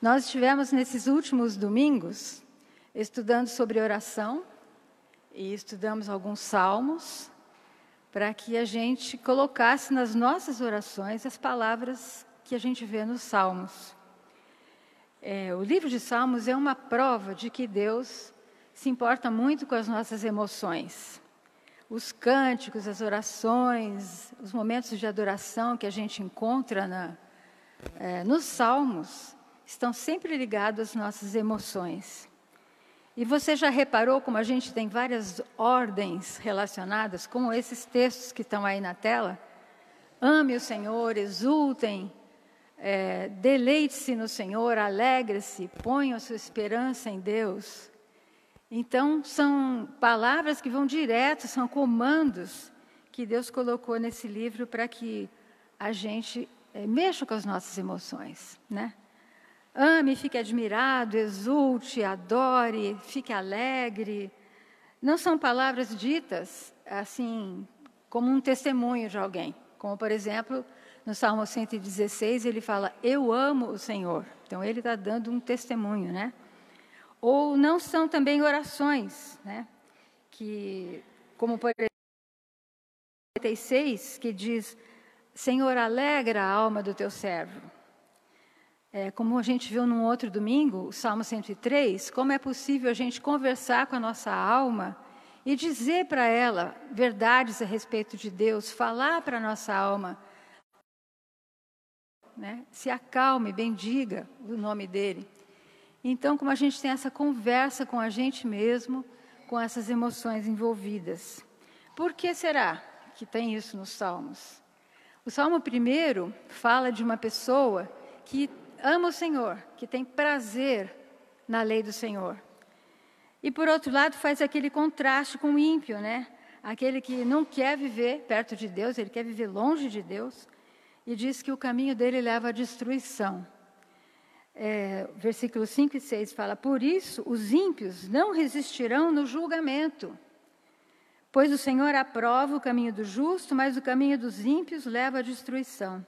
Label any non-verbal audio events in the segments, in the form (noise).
Nós estivemos nesses últimos domingos estudando sobre oração e estudamos alguns salmos para que a gente colocasse nas nossas orações as palavras que a gente vê nos salmos. É, o livro de Salmos é uma prova de que Deus se importa muito com as nossas emoções. Os cânticos, as orações, os momentos de adoração que a gente encontra na, é, nos salmos estão sempre ligados às nossas emoções. E você já reparou como a gente tem várias ordens relacionadas com esses textos que estão aí na tela? Ame o Senhor, exultem, é, deleite-se no Senhor, alegre-se, ponha sua esperança em Deus. Então, são palavras que vão direto, são comandos que Deus colocou nesse livro para que a gente é, mexa com as nossas emoções, né? Ame, fique admirado, exulte, adore, fique alegre. Não são palavras ditas assim como um testemunho de alguém, como por exemplo no Salmo 116 ele fala: Eu amo o Senhor. Então ele está dando um testemunho, né? Ou não são também orações, né? Que, como por exemplo, 86, que diz: Senhor, alegra a alma do teu servo. É, como a gente viu num outro domingo, o Salmo 103, como é possível a gente conversar com a nossa alma e dizer para ela verdades a respeito de Deus, falar para a nossa alma, né? se acalme, bendiga o nome dele. Então, como a gente tem essa conversa com a gente mesmo, com essas emoções envolvidas. Por que será que tem isso nos Salmos? O Salmo primeiro fala de uma pessoa que ama o Senhor, que tem prazer na lei do Senhor. E por outro lado, faz aquele contraste com o ímpio, né? Aquele que não quer viver perto de Deus, ele quer viver longe de Deus, e diz que o caminho dele leva à destruição. É, versículos 5 e 6 fala: Por isso os ímpios não resistirão no julgamento, pois o Senhor aprova o caminho do justo, mas o caminho dos ímpios leva à destruição.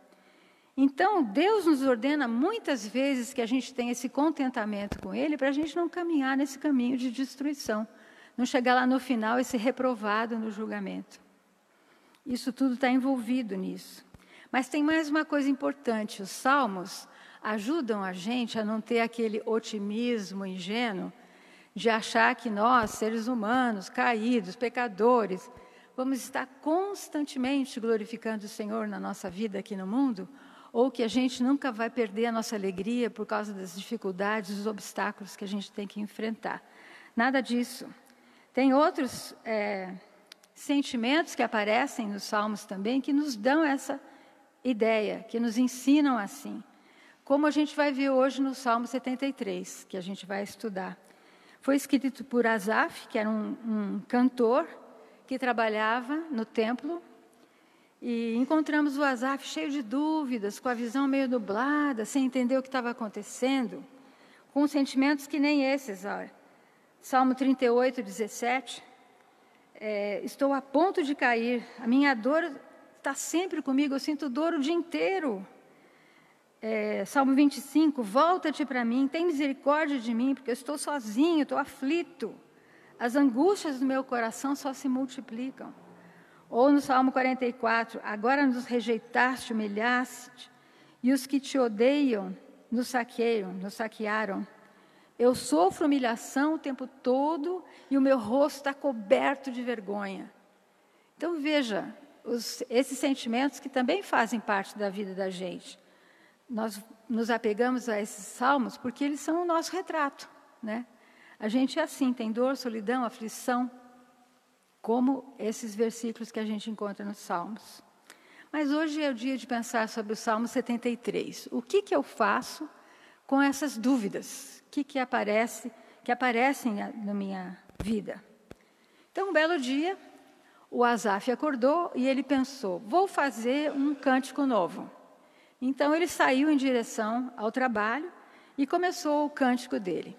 Então, Deus nos ordena muitas vezes que a gente tenha esse contentamento com Ele para a gente não caminhar nesse caminho de destruição, não chegar lá no final e ser reprovado no julgamento. Isso tudo está envolvido nisso. Mas tem mais uma coisa importante: os salmos ajudam a gente a não ter aquele otimismo ingênuo de achar que nós, seres humanos, caídos, pecadores, vamos estar constantemente glorificando o Senhor na nossa vida aqui no mundo ou que a gente nunca vai perder a nossa alegria por causa das dificuldades, dos obstáculos que a gente tem que enfrentar. Nada disso. Tem outros é, sentimentos que aparecem nos Salmos também que nos dão essa ideia, que nos ensinam assim. Como a gente vai ver hoje no Salmo 73, que a gente vai estudar. Foi escrito por Asaf, que era um, um cantor que trabalhava no templo e encontramos o Asaf cheio de dúvidas, com a visão meio nublada, sem entender o que estava acontecendo, com sentimentos que nem esses. Olha. Salmo 38, 17. É, Estou a ponto de cair, a minha dor está sempre comigo, eu sinto dor o dia inteiro. É, Salmo 25, volta-te para mim, tem misericórdia de mim, porque eu estou sozinho, estou aflito. As angústias do meu coração só se multiplicam. Ou no Salmo 44, agora nos rejeitaste, humilhaste, e os que te odeiam nos saqueiam, nos saquearam. Eu sofro humilhação o tempo todo e o meu rosto está coberto de vergonha. Então veja, os, esses sentimentos que também fazem parte da vida da gente. Nós nos apegamos a esses salmos porque eles são o nosso retrato, né? A gente é assim, tem dor, solidão, aflição, como esses versículos que a gente encontra nos Salmos. Mas hoje é o dia de pensar sobre o Salmo 73. O que, que eu faço com essas dúvidas que, que, aparece, que aparecem na minha vida? Então, um belo dia, o Asaf acordou e ele pensou: vou fazer um cântico novo. Então, ele saiu em direção ao trabalho e começou o cântico dele.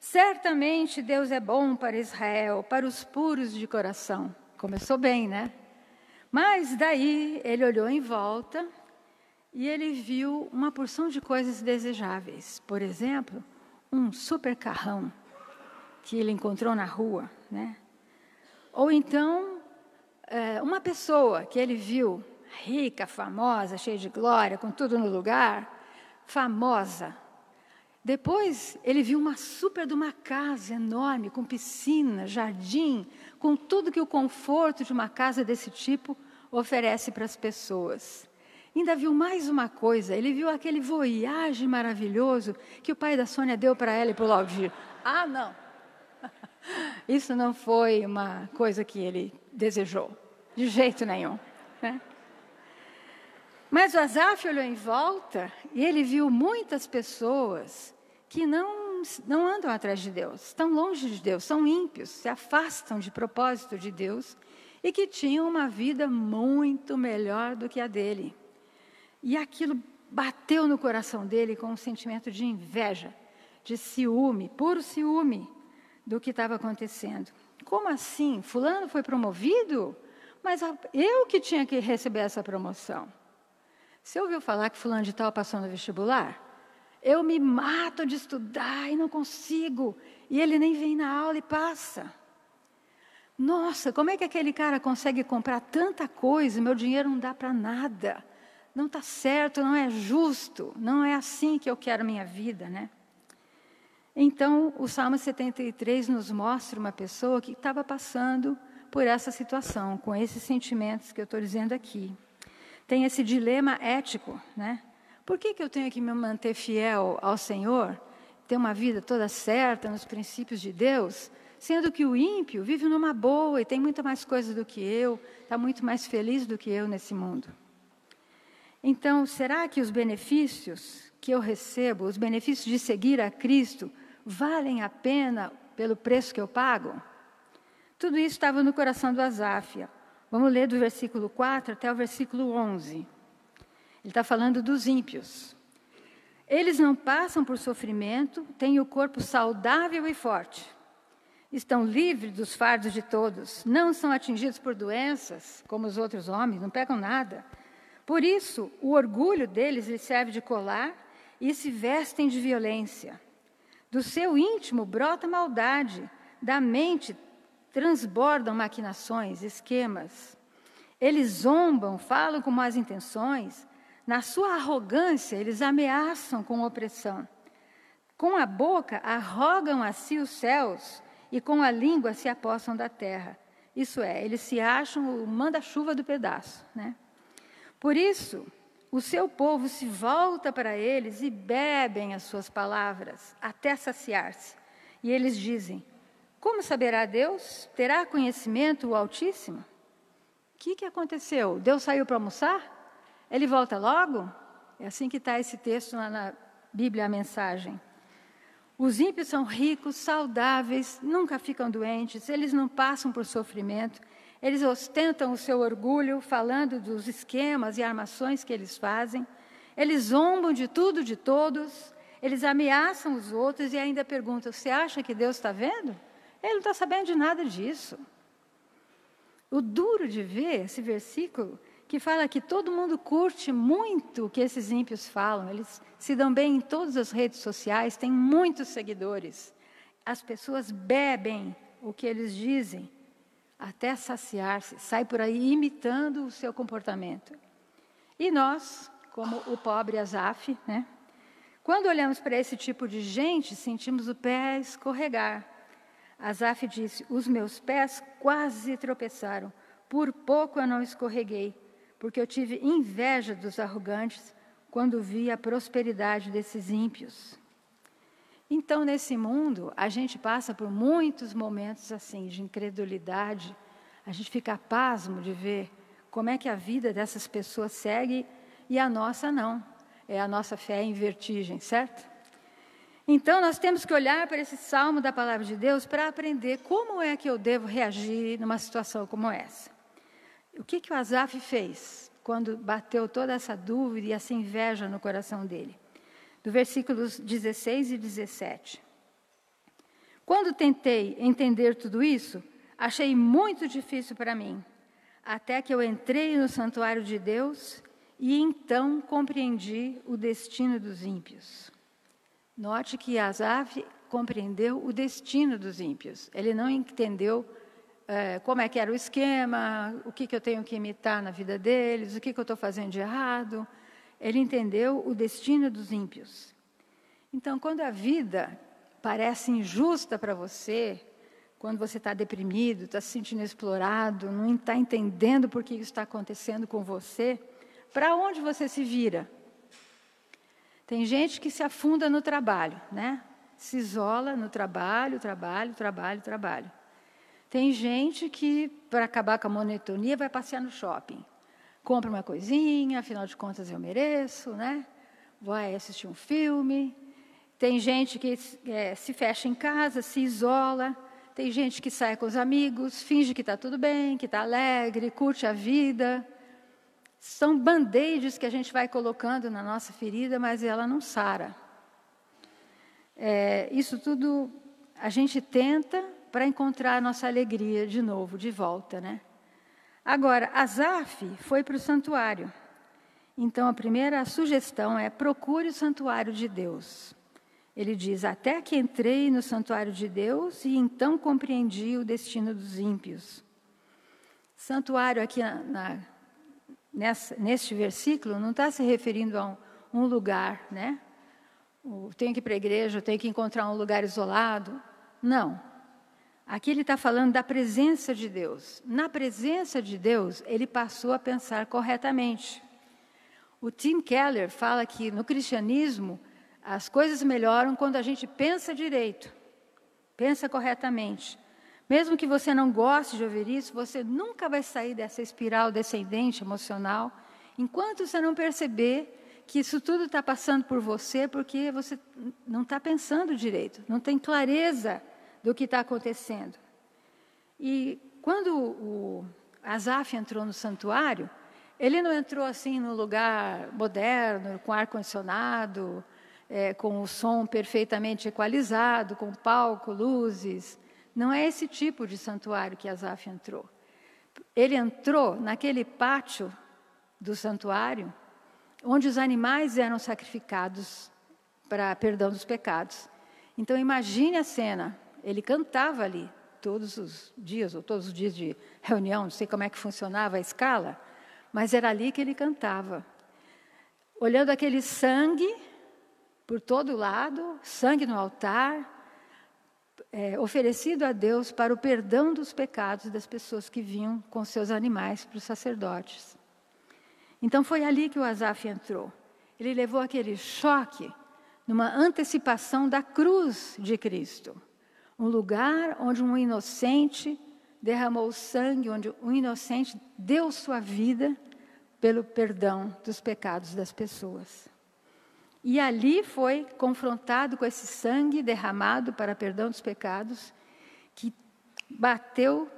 Certamente Deus é bom para Israel, para os puros de coração. Começou bem, né? Mas daí ele olhou em volta e ele viu uma porção de coisas desejáveis. Por exemplo, um super carrão que ele encontrou na rua, né? Ou então, é, uma pessoa que ele viu rica, famosa, cheia de glória, com tudo no lugar, famosa. Depois, ele viu uma super de uma casa enorme, com piscina, jardim, com tudo que o conforto de uma casa desse tipo oferece para as pessoas. Ainda viu mais uma coisa, ele viu aquele voyage maravilhoso que o pai da Sônia deu para ela e para o Laudir. Ah, não! (laughs) Isso não foi uma coisa que ele desejou, de jeito nenhum. Né? Mas o Azaf olhou em volta e ele viu muitas pessoas que não, não andam atrás de Deus, estão longe de Deus, são ímpios, se afastam de propósito de Deus e que tinham uma vida muito melhor do que a dele. E aquilo bateu no coração dele com um sentimento de inveja, de ciúme, puro ciúme do que estava acontecendo. Como assim? Fulano foi promovido? Mas eu que tinha que receber essa promoção. Você ouviu falar que fulano de tal passou no vestibular? Eu me mato de estudar e não consigo. E ele nem vem na aula e passa. Nossa, como é que aquele cara consegue comprar tanta coisa? Meu dinheiro não dá para nada. Não está certo, não é justo. Não é assim que eu quero minha vida, né? Então, o Salmo 73 nos mostra uma pessoa que estava passando por essa situação, com esses sentimentos que eu estou dizendo aqui. Tem esse dilema ético, né? Por que, que eu tenho que me manter fiel ao Senhor, ter uma vida toda certa nos princípios de Deus, sendo que o ímpio vive numa boa e tem muito mais coisas do que eu, está muito mais feliz do que eu nesse mundo? Então, será que os benefícios que eu recebo, os benefícios de seguir a Cristo, valem a pena pelo preço que eu pago? Tudo isso estava no coração do Azáfia. Vamos ler do versículo 4 até o versículo 11. Ele está falando dos ímpios. Eles não passam por sofrimento, têm o corpo saudável e forte. Estão livres dos fardos de todos, não são atingidos por doenças, como os outros homens, não pegam nada. Por isso, o orgulho deles lhes serve de colar e se vestem de violência. Do seu íntimo brota maldade, da mente transbordam maquinações, esquemas. Eles zombam, falam com más intenções, na sua arrogância, eles ameaçam com opressão. Com a boca, arrogam a si os céus e com a língua se apossam da terra. Isso é, eles se acham o manda-chuva do pedaço. Né? Por isso, o seu povo se volta para eles e bebem as suas palavras até saciar-se. E eles dizem: Como saberá Deus? Terá conhecimento o Altíssimo? O que, que aconteceu? Deus saiu para almoçar? Ele volta logo? É assim que está esse texto lá na Bíblia, a mensagem. Os ímpios são ricos, saudáveis, nunca ficam doentes, eles não passam por sofrimento, eles ostentam o seu orgulho, falando dos esquemas e armações que eles fazem, eles zombam de tudo, de todos, eles ameaçam os outros e ainda perguntam: Você acha que Deus está vendo? Ele não está sabendo de nada disso. O duro de ver esse versículo que fala que todo mundo curte muito o que esses ímpios falam. Eles se dão bem em todas as redes sociais, têm muitos seguidores. As pessoas bebem o que eles dizem até saciar-se, sai por aí imitando o seu comportamento. E nós, como o pobre Azaf, né? Quando olhamos para esse tipo de gente, sentimos o pé escorregar. Azaf disse: Os meus pés quase tropeçaram, por pouco eu não escorreguei porque eu tive inveja dos arrogantes quando vi a prosperidade desses ímpios. Então, nesse mundo, a gente passa por muitos momentos assim de incredulidade, a gente fica pasmo de ver como é que a vida dessas pessoas segue e a nossa não. É a nossa fé em vertigem, certo? Então, nós temos que olhar para esse salmo da palavra de Deus para aprender como é que eu devo reagir numa situação como essa. O que, que o Azaf fez quando bateu toda essa dúvida e essa inveja no coração dele? Do versículos 16 e 17. Quando tentei entender tudo isso, achei muito difícil para mim, até que eu entrei no santuário de Deus e então compreendi o destino dos ímpios. Note que Asaf compreendeu o destino dos ímpios. Ele não entendeu é, como é que era o esquema, o que, que eu tenho que imitar na vida deles, o que, que eu estou fazendo de errado. Ele entendeu o destino dos ímpios. Então, quando a vida parece injusta para você, quando você está deprimido, está se sentindo explorado, não está entendendo por que isso está acontecendo com você, para onde você se vira? Tem gente que se afunda no trabalho, né? Se isola no trabalho, trabalho, trabalho, trabalho. Tem gente que, para acabar com a monotonia, vai passear no shopping. Compra uma coisinha, afinal de contas eu mereço, né? Vai assistir um filme. Tem gente que é, se fecha em casa, se isola. Tem gente que sai com os amigos, finge que está tudo bem, que está alegre, curte a vida. São band-aids que a gente vai colocando na nossa ferida, mas ela não sara. É, isso tudo a gente tenta para encontrar a nossa alegria de novo, de volta, né? Agora, Azaf foi para o santuário. Então, a primeira sugestão é procure o santuário de Deus. Ele diz: Até que entrei no santuário de Deus e então compreendi o destino dos ímpios. Santuário, aqui na, na, nessa, neste versículo, não está se referindo a um, um lugar, né? tenho que ir para a igreja, tenho que encontrar um lugar isolado. Não. Aqui ele está falando da presença de Deus. Na presença de Deus, ele passou a pensar corretamente. O Tim Keller fala que no cristianismo as coisas melhoram quando a gente pensa direito, pensa corretamente. Mesmo que você não goste de ouvir isso, você nunca vai sair dessa espiral descendente emocional enquanto você não perceber que isso tudo está passando por você porque você não está pensando direito, não tem clareza do que está acontecendo. E quando o Asaf entrou no santuário, ele não entrou assim no lugar moderno, com ar-condicionado, é, com o som perfeitamente equalizado, com palco, luzes. Não é esse tipo de santuário que Asaf entrou. Ele entrou naquele pátio do santuário, onde os animais eram sacrificados para perdão dos pecados. Então imagine a cena: ele cantava ali todos os dias, ou todos os dias de reunião, não sei como é que funcionava a escala, mas era ali que ele cantava. Olhando aquele sangue por todo lado, sangue no altar, é, oferecido a Deus para o perdão dos pecados das pessoas que vinham com seus animais para os sacerdotes. Então foi ali que o Asaf entrou. Ele levou aquele choque numa antecipação da cruz de Cristo. Um lugar onde um inocente derramou sangue, onde um inocente deu sua vida pelo perdão dos pecados das pessoas. E ali foi confrontado com esse sangue derramado para perdão dos pecados, que bateu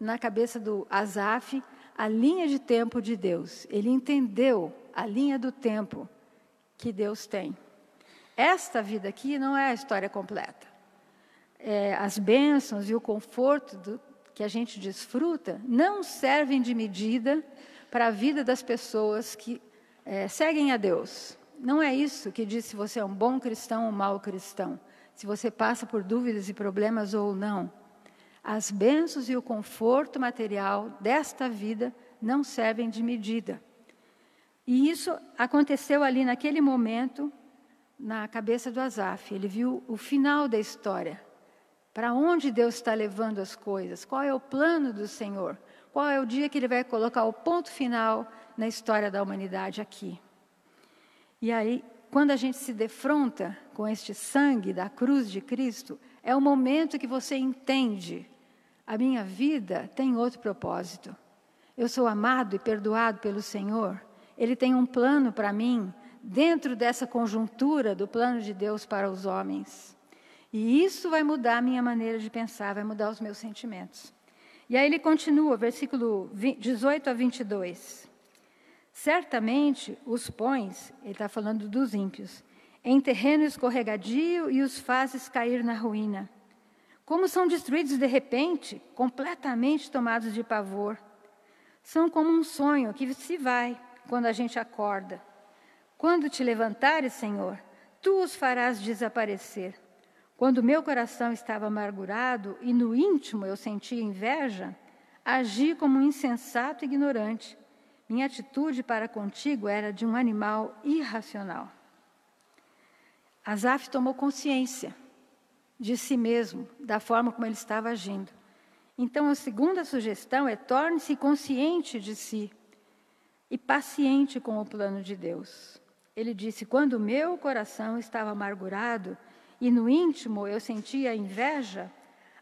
na cabeça do Asaf a linha de tempo de Deus. Ele entendeu a linha do tempo que Deus tem. Esta vida aqui não é a história completa é, as bênçãos e o conforto do, que a gente desfruta não servem de medida para a vida das pessoas que é, seguem a Deus. Não é isso que diz se você é um bom cristão ou um mau cristão, se você passa por dúvidas e problemas ou não. As bênçãos e o conforto material desta vida não servem de medida. E isso aconteceu ali naquele momento na cabeça do Azaf. Ele viu o final da história. Para onde Deus está levando as coisas? Qual é o plano do Senhor? Qual é o dia que Ele vai colocar o ponto final na história da humanidade aqui? E aí, quando a gente se defronta com este sangue da cruz de Cristo, é o momento que você entende: a minha vida tem outro propósito. Eu sou amado e perdoado pelo Senhor. Ele tem um plano para mim dentro dessa conjuntura do plano de Deus para os homens. E isso vai mudar a minha maneira de pensar, vai mudar os meus sentimentos. E aí ele continua, versículo 18 a 22. Certamente os pões, ele está falando dos ímpios, em terreno escorregadio e os fazes cair na ruína. Como são destruídos de repente, completamente tomados de pavor. São como um sonho que se vai, quando a gente acorda. Quando te levantares, Senhor, tu os farás desaparecer. Quando meu coração estava amargurado e no íntimo eu sentia inveja, agi como um insensato e ignorante. Minha atitude para contigo era de um animal irracional. Asaf tomou consciência de si mesmo, da forma como ele estava agindo. Então, a segunda sugestão é torne-se consciente de si e paciente com o plano de Deus. Ele disse: Quando meu coração estava amargurado e no íntimo eu sentia inveja,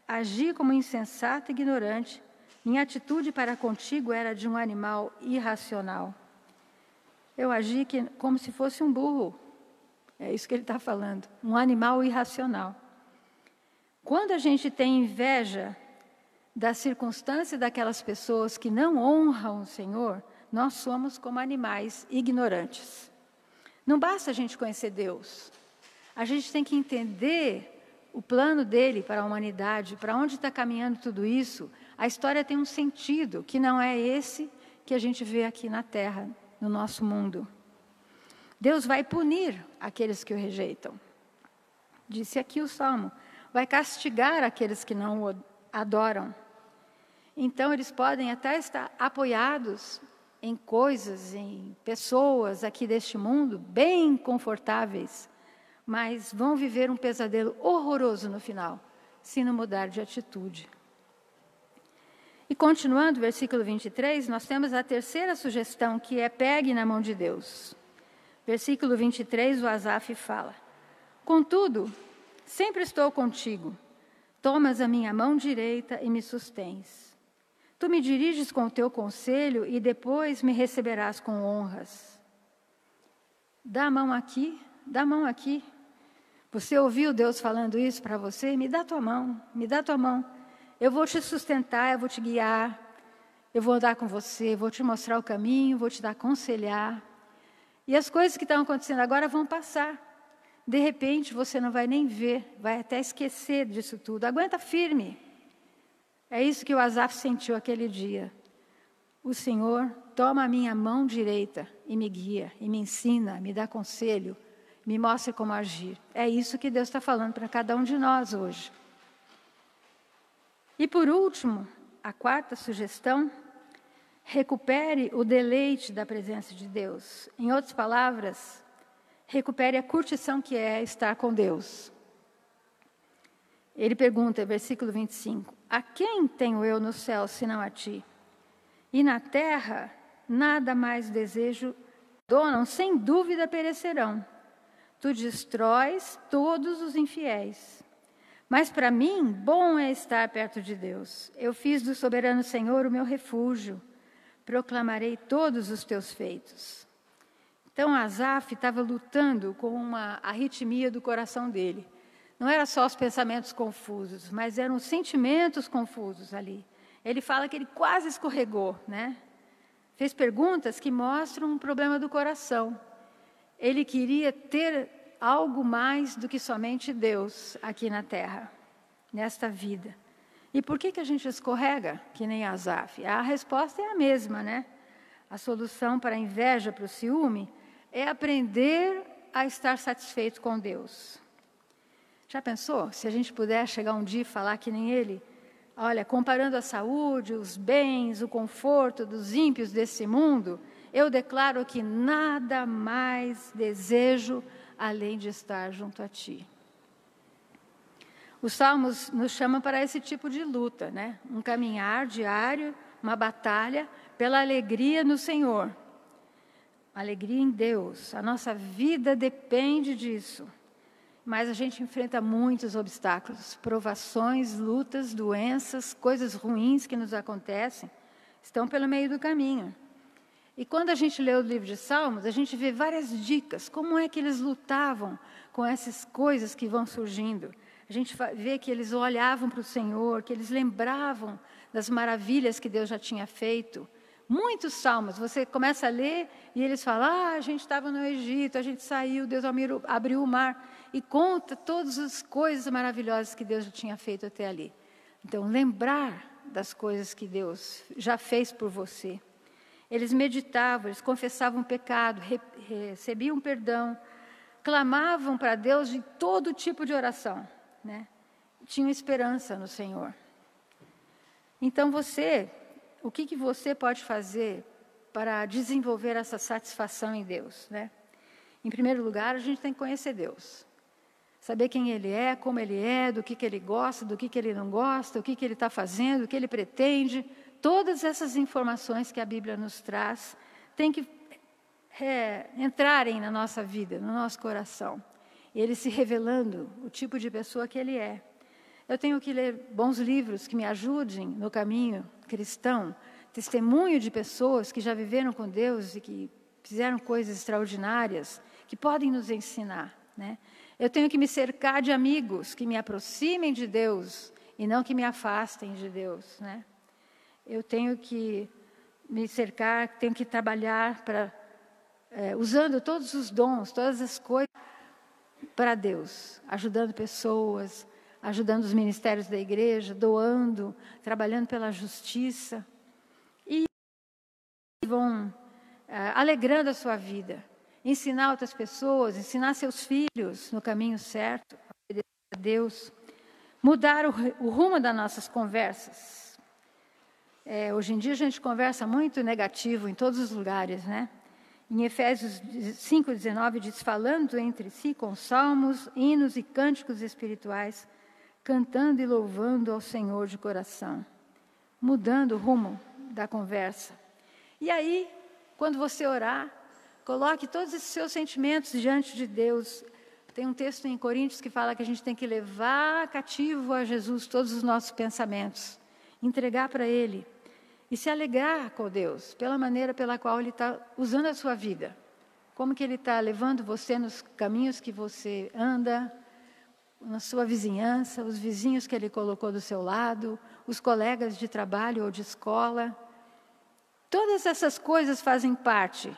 agi como insensato e ignorante. Minha atitude para contigo era de um animal irracional. Eu agi que, como se fosse um burro. É isso que ele está falando. Um animal irracional. Quando a gente tem inveja da circunstância daquelas pessoas que não honram o Senhor, nós somos como animais ignorantes. Não basta a gente conhecer Deus. A gente tem que entender o plano dele para a humanidade, para onde está caminhando tudo isso. A história tem um sentido que não é esse que a gente vê aqui na Terra, no nosso mundo. Deus vai punir aqueles que o rejeitam. Disse aqui o salmo: vai castigar aqueles que não o adoram. Então, eles podem até estar apoiados em coisas, em pessoas aqui deste mundo, bem confortáveis, mas vão viver um pesadelo horroroso no final, se não mudar de atitude. E continuando, versículo 23, nós temos a terceira sugestão, que é pegue na mão de Deus. Versículo 23, o Asaf fala: Contudo, sempre estou contigo, tomas a minha mão direita e me sustens. Tu me diriges com o teu conselho e depois me receberás com honras. Dá a mão aqui, dá a mão aqui. Você ouviu Deus falando isso para você? Me dá tua mão, me dá tua mão. Eu vou te sustentar, eu vou te guiar, eu vou andar com você, vou te mostrar o caminho, vou te dar aconselhar. E as coisas que estão acontecendo agora vão passar. De repente você não vai nem ver, vai até esquecer disso tudo. Aguenta firme. É isso que o Asaf sentiu aquele dia. O Senhor toma a minha mão direita e me guia, e me ensina, me dá conselho, me mostra como agir. É isso que Deus está falando para cada um de nós hoje. E por último, a quarta sugestão, recupere o deleite da presença de Deus. Em outras palavras, recupere a curtição que é estar com Deus. Ele pergunta, versículo 25: A quem tenho eu no céu senão a ti? E na terra nada mais desejo, donam, sem dúvida perecerão. Tu destróis todos os infiéis. Mas para mim, bom é estar perto de Deus. Eu fiz do soberano Senhor o meu refúgio. Proclamarei todos os teus feitos. Então Asaf estava lutando com uma arritmia do coração dele. Não era só os pensamentos confusos, mas eram os sentimentos confusos ali. Ele fala que ele quase escorregou, né? Fez perguntas que mostram um problema do coração. Ele queria ter algo mais do que somente Deus aqui na terra, nesta vida. E por que, que a gente escorrega, que nem Azaf? A resposta é a mesma, né? A solução para a inveja, para o ciúme, é aprender a estar satisfeito com Deus. Já pensou? Se a gente puder chegar um dia e falar que nem ele? Olha, comparando a saúde, os bens, o conforto dos ímpios desse mundo, eu declaro que nada mais desejo além de estar junto a ti. Os salmos nos chamam para esse tipo de luta, né? Um caminhar diário, uma batalha pela alegria no Senhor. Alegria em Deus. A nossa vida depende disso. Mas a gente enfrenta muitos obstáculos, provações, lutas, doenças, coisas ruins que nos acontecem, estão pelo meio do caminho. E quando a gente lê o livro de Salmos, a gente vê várias dicas, como é que eles lutavam com essas coisas que vão surgindo. A gente vê que eles olhavam para o Senhor, que eles lembravam das maravilhas que Deus já tinha feito. Muitos salmos, você começa a ler e eles falam: ah, a gente estava no Egito, a gente saiu, Deus abriu o mar e conta todas as coisas maravilhosas que Deus já tinha feito até ali. Então, lembrar das coisas que Deus já fez por você Eles meditavam, eles confessavam o pecado, re, recebiam perdão, clamavam para Deus de todo tipo de oração, né? Tinham esperança no Senhor. Então você, o que, que você pode fazer para desenvolver essa satisfação em Deus, né? Em primeiro lugar, a gente tem que conhecer Deus. Saber quem Ele é, como Ele é, do que, que Ele gosta, do que, que Ele não gosta, o que, que Ele está fazendo, o que Ele pretende. Todas essas informações que a Bíblia nos traz têm que é, entrarem na nossa vida, no nosso coração. Ele se revelando o tipo de pessoa que Ele é. Eu tenho que ler bons livros que me ajudem no caminho cristão, testemunho de pessoas que já viveram com Deus e que fizeram coisas extraordinárias, que podem nos ensinar. Né? Eu tenho que me cercar de amigos que me aproximem de Deus e não que me afastem de Deus, né? Eu tenho que me cercar, tenho que trabalhar para é, usando todos os dons, todas as coisas para Deus, ajudando pessoas, ajudando os ministérios da igreja, doando, trabalhando pela justiça e vão é, alegrando a sua vida ensinar outras pessoas, ensinar seus filhos no caminho certo, a Deus, mudar o, o rumo das nossas conversas. É, hoje em dia a gente conversa muito negativo em todos os lugares, né? Em Efésios 5,19 diz: falando entre si com salmos, hinos e cânticos espirituais, cantando e louvando ao Senhor de coração, mudando o rumo da conversa. E aí, quando você orar, Coloque todos esses seus sentimentos diante de Deus. Tem um texto em Coríntios que fala que a gente tem que levar cativo a Jesus todos os nossos pensamentos, entregar para Ele e se alegrar com Deus pela maneira pela qual Ele está usando a sua vida. Como que Ele está levando você nos caminhos que você anda, na sua vizinhança, os vizinhos que Ele colocou do seu lado, os colegas de trabalho ou de escola. Todas essas coisas fazem parte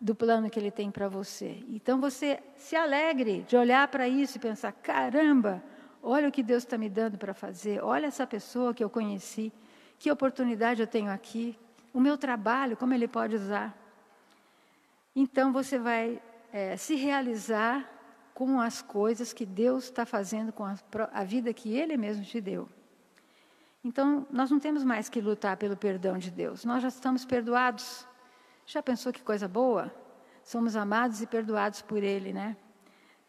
do plano que Ele tem para você. Então você se alegre de olhar para isso e pensar: caramba, olha o que Deus está me dando para fazer, olha essa pessoa que eu conheci, que oportunidade eu tenho aqui, o meu trabalho, como Ele pode usar. Então você vai é, se realizar com as coisas que Deus está fazendo com a, a vida que Ele mesmo te deu. Então, nós não temos mais que lutar pelo perdão de Deus, nós já estamos perdoados. Já pensou que coisa boa? Somos amados e perdoados por Ele, né?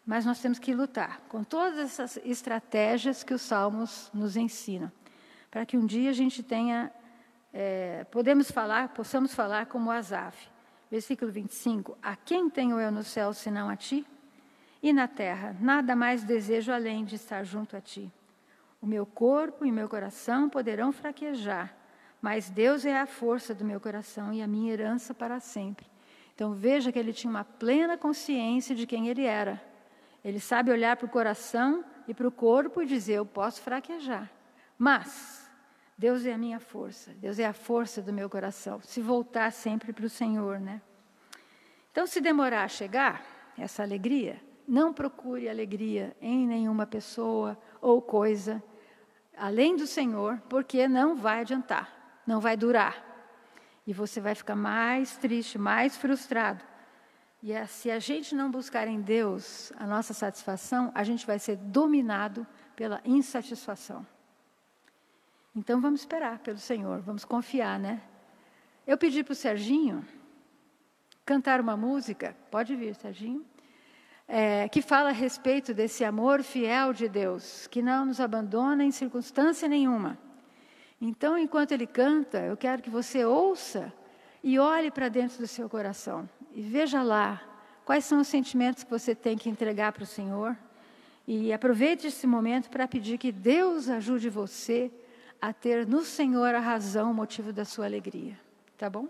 Mas nós temos que lutar com todas essas estratégias que os Salmos nos ensinam, para que um dia a gente tenha, é, podemos falar, possamos falar como Asaf. Versículo 25: A quem tenho eu no céu senão a ti? E na terra, nada mais desejo além de estar junto a ti. O meu corpo e meu coração poderão fraquejar, mas Deus é a força do meu coração e a minha herança para sempre. Então veja que ele tinha uma plena consciência de quem ele era. Ele sabe olhar para o coração e para o corpo e dizer: Eu posso fraquejar, mas Deus é a minha força, Deus é a força do meu coração. Se voltar sempre para o Senhor, né? Então, se demorar a chegar, essa alegria, não procure alegria em nenhuma pessoa ou coisa além do Senhor, porque não vai adiantar não vai durar. E você vai ficar mais triste, mais frustrado. E é, se a gente não buscar em Deus a nossa satisfação, a gente vai ser dominado pela insatisfação. Então vamos esperar pelo Senhor, vamos confiar, né? Eu pedi para o Serginho cantar uma música, pode vir, Serginho, é, que fala a respeito desse amor fiel de Deus, que não nos abandona em circunstância nenhuma. Então, enquanto ele canta, eu quero que você ouça e olhe para dentro do seu coração e veja lá quais são os sentimentos que você tem que entregar para o Senhor. E aproveite esse momento para pedir que Deus ajude você a ter no Senhor a razão, o motivo da sua alegria. Tá bom?